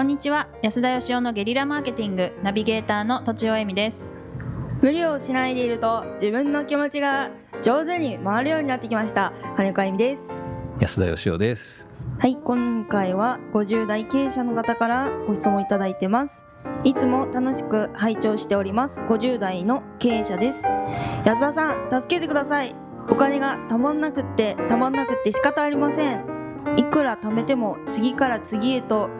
こんにちは。安田義雄のゲリラマーケティングナビゲーターの土地尾恵美です。無理をしないでいると自分の気持ちが上手に回るようになってきました。金子あゆみです。安田義雄です。はい今回は50代経営者の方からご質問いただいてます。いつも楽しく拝聴しております。50代の経営者です。安田さん助けてください。お金がたまんなくってたまんなくって仕方ありません。いくら貯めても次から次へと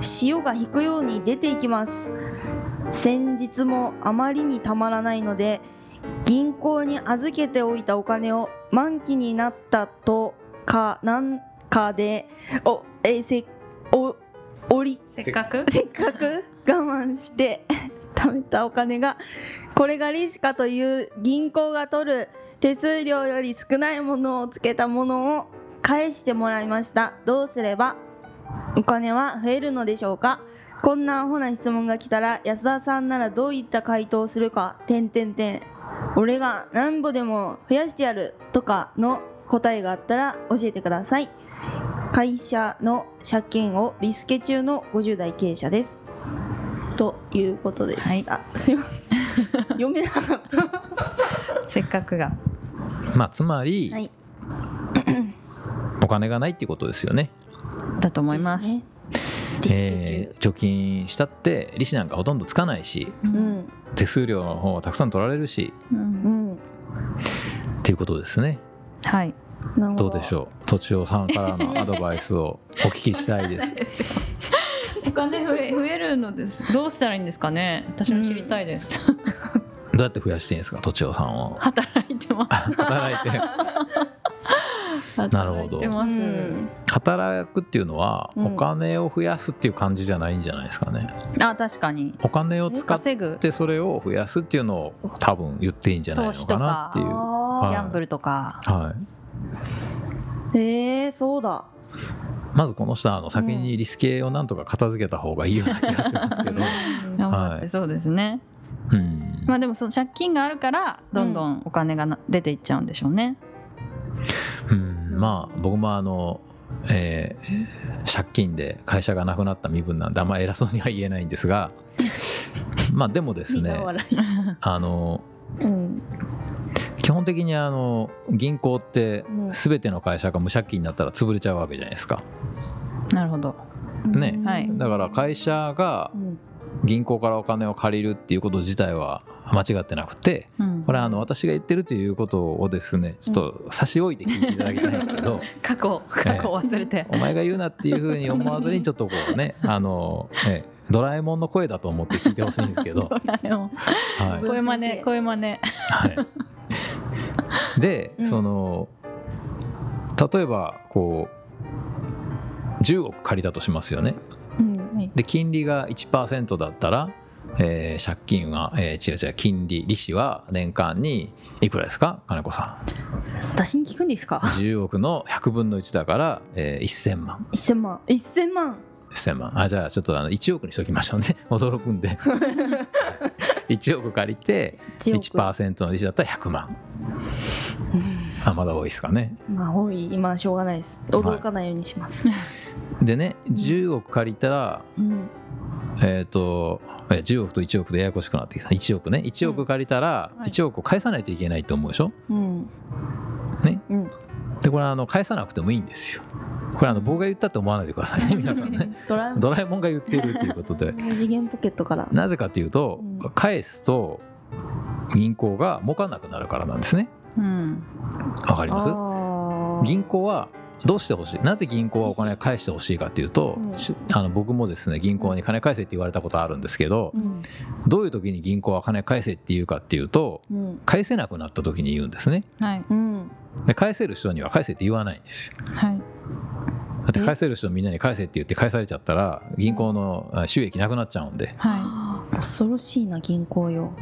潮が引くように出ていきます。先日もあまりにたまらないので銀行に預けておいたお金を満期になったとかなんかでおえせおおりせっかく？せっかく？我慢して貯めたお金がこれが利子かという銀行が取る手数料より少ないものをつけたものを返してもらいました。どうすれば？お金は増えるのでしょうか？こんなアホな質問が来たら安田さんならどういった回答をするか点点点俺が何歩でも増やしてやるとかの答えがあったら教えてください。会社の借金をリスケ中の50代経営者です。ということでした、すいません。読めなかった。せっかくが。まあつまり、はい。お金がないっていうことですよねだと思います。ですね。えー貯金したって利子なんかほとんどつかないし中うん。手数料の方はたくさん取られるしううん。んっていうことですね。はい。なるほど。うでしょう？とちおさんからのアドバイスをお聞きしたいです。お金増え増えるのです。どうしたらいいんですかね？私も知りたいです、どうやって増やしていいんですか？とちおさんを。働いてます。働いてなるほど。働くっていうのはうん。お金を増やすっていう感じじゃないんじゃないですかね。あ確かに。お金を使ってそれを増やすっていうのを多分言っていいんじゃないのかなっていう。ギはい。ャンブルとか、はい。へえそうだ。まずこの人はあの先にリスケをなんとか片付けた方がいいような気がしますけど、頑張はいそうですね、うん。まあでもその借金があるからどんどん。お金がな出ていっちゃうんでしょうね、うん、まあ僕もあの、えー借金で会社がなくなった身分なんであんまり偉そうには言えないんですが まあでもですねあのいうん。基本的にあの銀行ってうん。全ての会社が無借金になったら潰れちゃうわけじゃないですか。なるほど。ね。はい。だから会社がうん。銀行からお金を借りるっていうこと自体は間違ってなくてうんこれはあの私が言ってるということをですねちょっと差し置いて聞いていただきたいんですけど、過去過去を忘れて、お前が言うなっていうふうに思わずにちょっとこうね あの、ええドラえもんの声だと思って聞いてほしいんですけど、ドラえもん。はい。声真似声真似。はい、で、うん。その例えばこう10億借りたとしますよね。うんで金利が1%だったら、えー借金は、えー違う違う金利利子は年間にいくらですか？金子さ私に聞くんですか？ん10億の100分の1だから、えー1000万。1000万。1000万。1000万。あじゃあちょっとあの1億にしときましょうね。驚くんで。1億借りて1億。1%の利子だったら100万。うん。あまだ多いですかね。まあ多い。今はしょうがないです。驚かないようにします、でね10億借りたらうんえっ、とえ10億と1億でややこしくなってきた。1億ね。1億借りたらはい。1億を返さないといけないと思うでしょ？うん。ね。うん。でこれあの返さなくてもいいんですよ。これあの僕が言ったって思わないでくださいね皆さんね。ドラえもん。が言っているということで。二次元ポケットから。なぜかというとうん。返すと銀行が儲かんなくなるからなんですね。うん。わかります？銀行はどうしてほしい？なぜ銀行はお金を返してほしいかというと、うん。しあの僕もですね銀行に金返せって言われたことあるんですけど、うん。どういう時に銀行は金返せって言うかっていうとうん。返せなくなった時に言うんですね。はい。うん。で返せる人には返せって言わないんですよ。はい。だって返せる人みんなに返せって言って返されちゃったら銀行のあ収益なくなっちゃうんで。はあー恐ろしいな銀行よ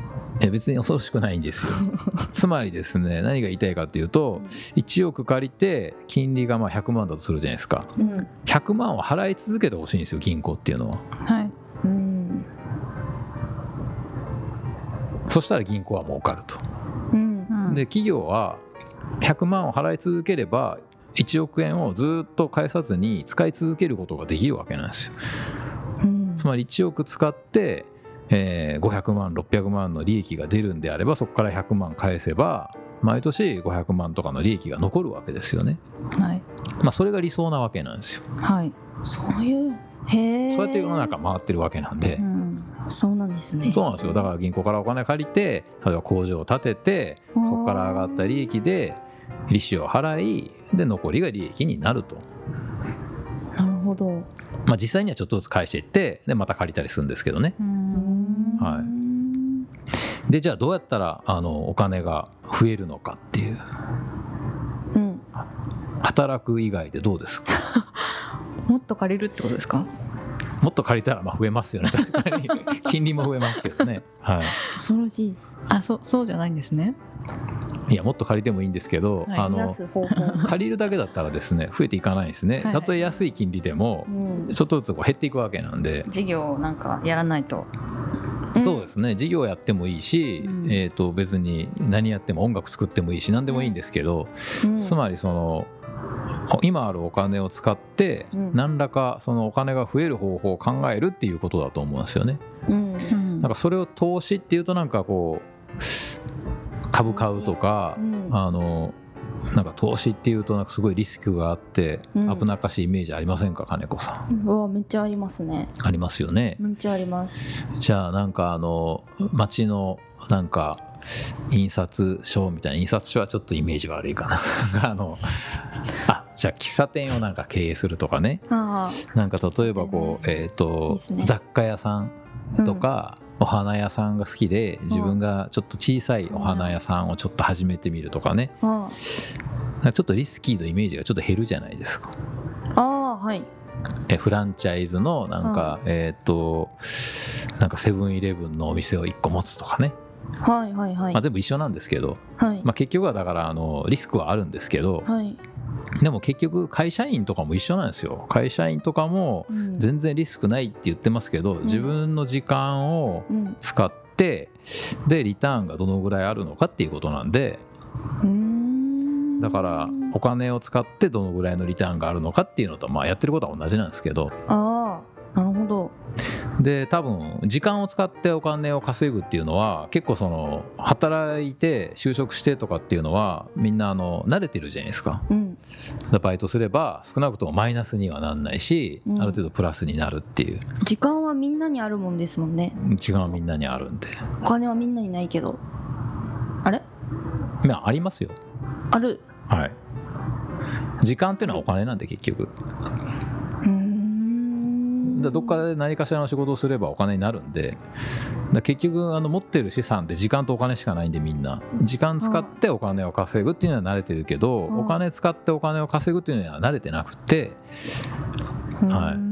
え別に恐ろしくないんですよ。つまりですね何が言いたいかというと1億借りて金利がまあ100万だとするじゃないですか。うん。100万を払い続けてほしいんですよ銀行っていうのは。いはい。うん。そしたら銀行は儲かると。うん。うんで企業は100万を払い続ければ1億円をずっと返さずに使い続けることができるわけなんですよ。うつまり1億使って、えー500万600万の利益が出るんであればそこから100万返せば毎年500万とかの利益が残るわけですよね。はい。まあそれが理想なわけなんですよ。はい、そういうへえ。そうやって世の中回ってるわけなんで。う。ん、そうなんですね。そうなんですよ。だから銀行からお金借りて例えば工場を建ててそこから上がった利益で利子を払いで残りが利益になると、なるほど。まあ、実際にはちょっとずつ返していってでまた借りたりするんですけどね。ううんんはい。でじゃあどうやったらあのお金が増えるのかっていう。うん。働く以外でどうですか？もっと借りるってことですか？もっと借りたらまあ増えますよね。確かに。金利も増えますけどね、は恐ろしい。あそうそうじゃないんですね。い、いやもっと借りてもいいんですけど、はい。あの借りるだけだったらですね増えていかないですね。はい。たとえ安い金利でもうん。ちょっとずつこう減っていくわけなんで、事業をなんかやらないとですね。事業やってもいいし、うん。えー、と別に何やっても音楽作ってもいいし何でもいいんですけど、うん。つまりその今あるお金を使ってうん。何らかそのお金が増える方法を考えるっていうことだと思うんですよね。うん。うん。なんかそれを投資っていうとなんかこう株買うとかうん。あのなんか投資っていうとなんかすごいリスクがあってうん。危なっかしいイメージありませんか金子さん？うわめっちゃありますね。ありますよね。めっちゃあります。じゃあなんかあの町のなんか印刷所みたいな印刷所はちょっとイメージ悪いかな。あのあじゃあ喫茶店をなんか経営するとかね。あなんか例えばこう、えっ、いいと雑貨屋さんあとか、お花屋さんが好きで自分がちょっと小さいお花屋さんをちょっと始めてみるとかね。あなんかちょっとリスキーのイメージがちょっと減るじゃないですか。ああはい。えフランチャイズのなんか、えっ、となんかセブンイレブンのお店を1個持つとかね、はいはいはい。まあ、全部一緒なんですけど、はい。まあ、結局はだからあのリスクはあるんですけど。はいでも結局会社員とかも一緒なんですよ。会社員とかもうん。全然リスクないって言ってますけどん。自分の時間をうん。使ってでリターンがどのぐらいあるのかっていうことなんで。だからお金を使ってどのぐらいのリターンがあるのかっていうのとまあやってることは同じなんですけど。ああなるほど。で多分時間を使ってお金を稼ぐっていうのは結構その働いて就職してとかっていうのはみんなあの慣れてるじゃないですか。うんバイトすれば少なくともマイナスにはなんないし、うん。ある程度プラスになるっていう。時間はみんなにあるもんですもんね。違うみんなにあるんで。お金はみんなにないけど。あれ？まあありますよ。ある。はい。時間っていうのはお金なんで結局だどっかで何かしらの仕事をすればお金になるんで。だ結局あの持ってる資産って時間とお金しかないんでみんな。時間使ってお金を稼ぐっていうのは慣れてるけど、うん。お金使ってお金を稼ぐっていうのは慣れてなくて、はい。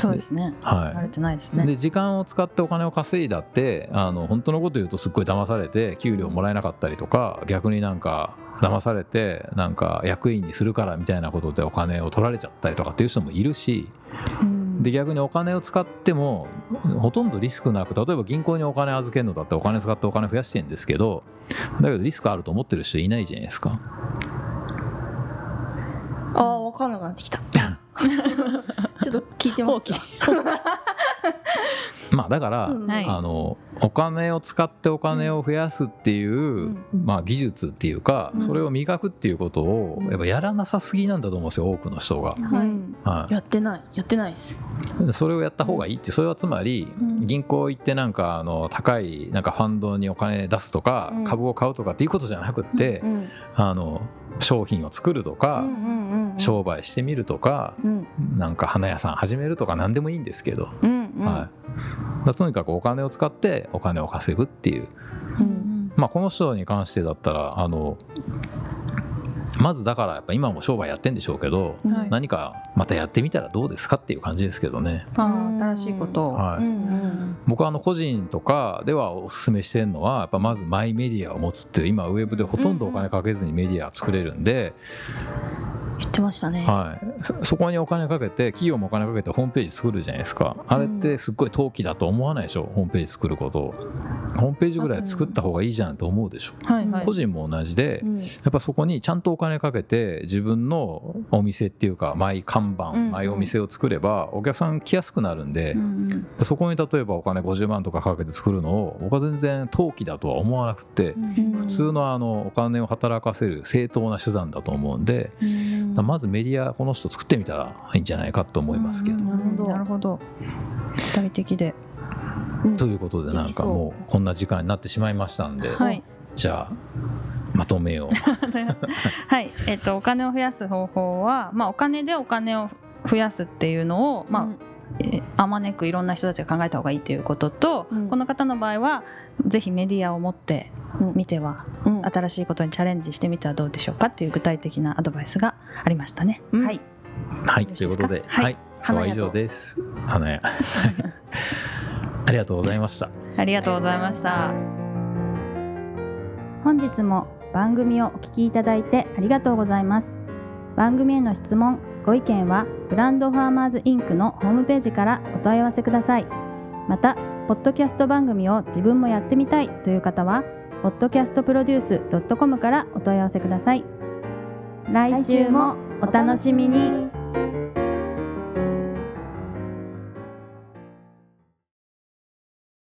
そうですね。は慣れてないですい、ね。で時間を使ってお金を稼いだってあの本当のこと言うとすっごい騙されて給料もらえなかったりとか逆になんか騙されてなんか役員にするからみたいなことでお金を取られちゃったりとかっていう人もいるし。うんで逆にお金を使ってもほとんどリスクなく例えば銀行にお金預けるのだってお金使ってお金増やしてるんですけどだけどリスクあると思ってる人いないじゃないですか。ああ分かんなくなってきた。ちょっと聞いてます。わ まあだから、うん。はい。あのお金を使ってお金を増やすっていう、ん。まあ、技術っていうか、うん。それを磨くっていうことをうんやっぱやらなさすぎなんだと思うんですよ多くの人が。はい。やってない。やってないです。い、それをやった方がいいってそれはつまりうん。銀行行ってなんかあの高いなんかファンドにお金出すとか、うん。株を買うとかっていうことじゃなくって、うん。あの商品を作るとか、うんうんうんうん。商売してみるとか、うん。なんか花屋さん始めるとか何でもいいんですけど、うんうんはい、とにかくお金を使ってお金を稼ぐっていう、ううん。んまあ、この人に関してだったらあのまずだからやっぱ今も商売やってんでしょうけど、うんはい。何かまたやってみたらどうですかっていう感じですけどね。ああ新しいことを。はい。うんうん。僕はあの個人とかではおすすめしてるのはやっぱまずマイメディアを持つっていう今ウェブでほとんどお金かけずにメディア作れるんで言ってましたね、はい、そそこにお金かけて企業もお金かけてホームページ作るじゃないですか。あれってすっごい投機だと思わないでしょ？ホームページ作ること。をホームページぐらい作った方がいいじゃんと思うでしょ？はいはい。個人も同じでうん。やっぱそこにちゃんとお金かけて自分のお店っていうかマイ看板、うんマイお店を作ればお客さん来やすくなるんで、うんそこに例えばお金50万とかかけて作るのを僕は全然投機だとは思わなくてうん普通のあのお金を働かせる正当な手段だと思うんでうんまずメディアこの人作ってみたらいいんじゃないかと思いますけど。うんなるほど。なるほど。具体的で。うん。ということでなんかもうこんな時間になってしまいましたんで、はい。じゃあまとめよう。はい、えっ、とお金を増やす方法は、まあお金でお金を増やすっていうのを、まあ、えーあまねくいろんな人たちが考えた方がいいということと、うん。この方の場合はぜひメディアを持ってうん。みてはうん。新しいことにチャレンジしてみてはどうでしょうかっていう具体的なアドバイスがありましたね。うん。はい、はい、ということで、はい。はい、今日は以上です。花屋。ありがとうございました。ありがとうございました。本日も番組をお聞きいただいてありがとうございます。番組への質問ご意見はブランドファーマーズインクのホームページからお問い合わせください。またポッドキャスト番組を自分もやってみたいという方は podcastproduce.com からお問い合わせください。来週もお楽しみに。